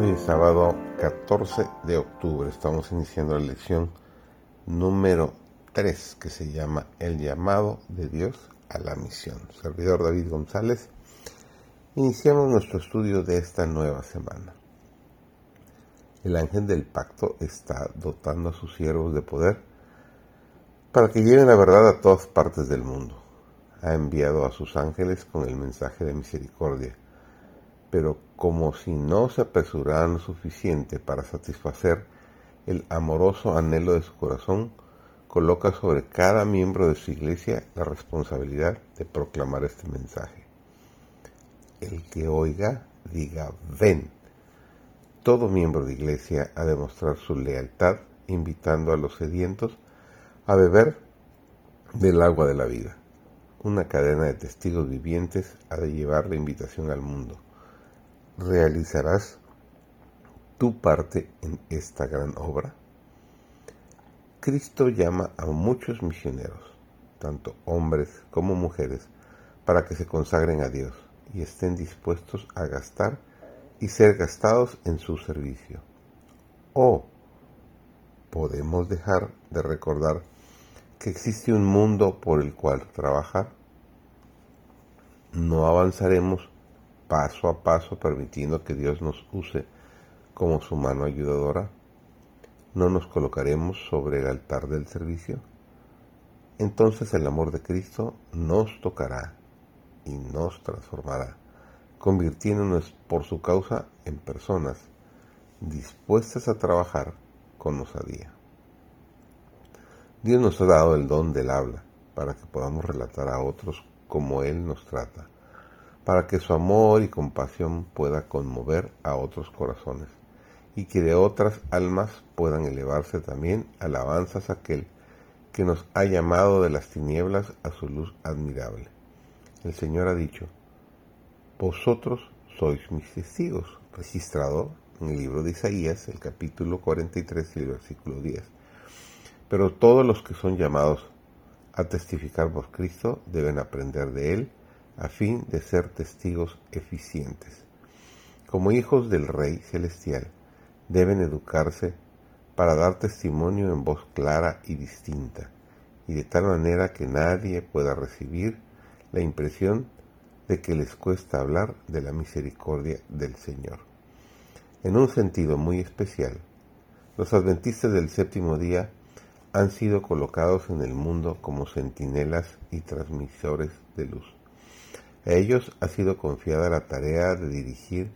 Hoy es sábado 14 de octubre. Estamos iniciando la lección número 3 que se llama El llamado de Dios a la misión. Servidor David González. Iniciamos nuestro estudio de esta nueva semana. El ángel del pacto está dotando a sus siervos de poder para que lleven la verdad a todas partes del mundo. Ha enviado a sus ángeles con el mensaje de misericordia pero como si no se apresuraran lo suficiente para satisfacer el amoroso anhelo de su corazón, coloca sobre cada miembro de su iglesia la responsabilidad de proclamar este mensaje. El que oiga, diga, ven. Todo miembro de iglesia ha de mostrar su lealtad, invitando a los sedientos a beber del agua de la vida. Una cadena de testigos vivientes ha de llevar la invitación al mundo realizarás tu parte en esta gran obra? Cristo llama a muchos misioneros, tanto hombres como mujeres, para que se consagren a Dios y estén dispuestos a gastar y ser gastados en su servicio. O podemos dejar de recordar que existe un mundo por el cual trabajar. No avanzaremos paso a paso permitiendo que Dios nos use como su mano ayudadora? ¿No nos colocaremos sobre el altar del servicio? Entonces el amor de Cristo nos tocará y nos transformará, convirtiéndonos por su causa en personas dispuestas a trabajar con osadía. Dios nos ha dado el don del habla para que podamos relatar a otros como Él nos trata para que su amor y compasión pueda conmover a otros corazones y que de otras almas puedan elevarse también alabanzas a aquel que nos ha llamado de las tinieblas a su luz admirable. El Señor ha dicho, vosotros sois mis testigos, registrado en el libro de Isaías, el capítulo 43 y el versículo 10. Pero todos los que son llamados a testificar por Cristo deben aprender de Él a fin de ser testigos eficientes. Como hijos del Rey Celestial, deben educarse para dar testimonio en voz clara y distinta, y de tal manera que nadie pueda recibir la impresión de que les cuesta hablar de la misericordia del Señor. En un sentido muy especial, los adventistas del séptimo día han sido colocados en el mundo como centinelas y transmisores de luz. A ellos ha sido confiada la tarea de dirigir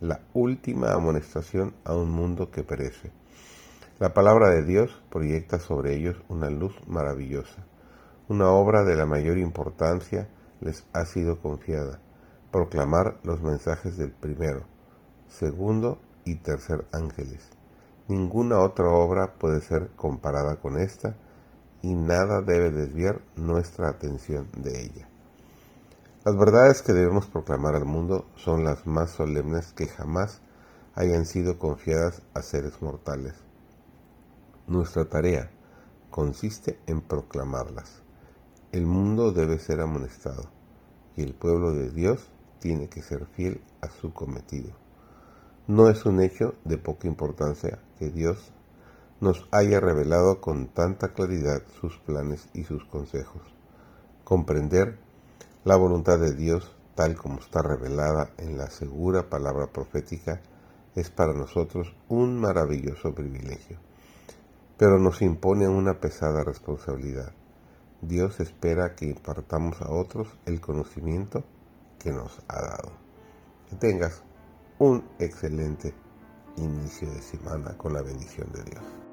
la última amonestación a un mundo que perece. La palabra de Dios proyecta sobre ellos una luz maravillosa. Una obra de la mayor importancia les ha sido confiada, proclamar los mensajes del primero, segundo y tercer ángeles. Ninguna otra obra puede ser comparada con esta y nada debe desviar nuestra atención de ella. Las verdades que debemos proclamar al mundo son las más solemnes que jamás hayan sido confiadas a seres mortales. Nuestra tarea consiste en proclamarlas. El mundo debe ser amonestado y el pueblo de Dios tiene que ser fiel a su cometido. No es un hecho de poca importancia que Dios nos haya revelado con tanta claridad sus planes y sus consejos. Comprender la voluntad de Dios, tal como está revelada en la segura palabra profética, es para nosotros un maravilloso privilegio, pero nos impone una pesada responsabilidad. Dios espera que impartamos a otros el conocimiento que nos ha dado. Que tengas un excelente inicio de semana con la bendición de Dios.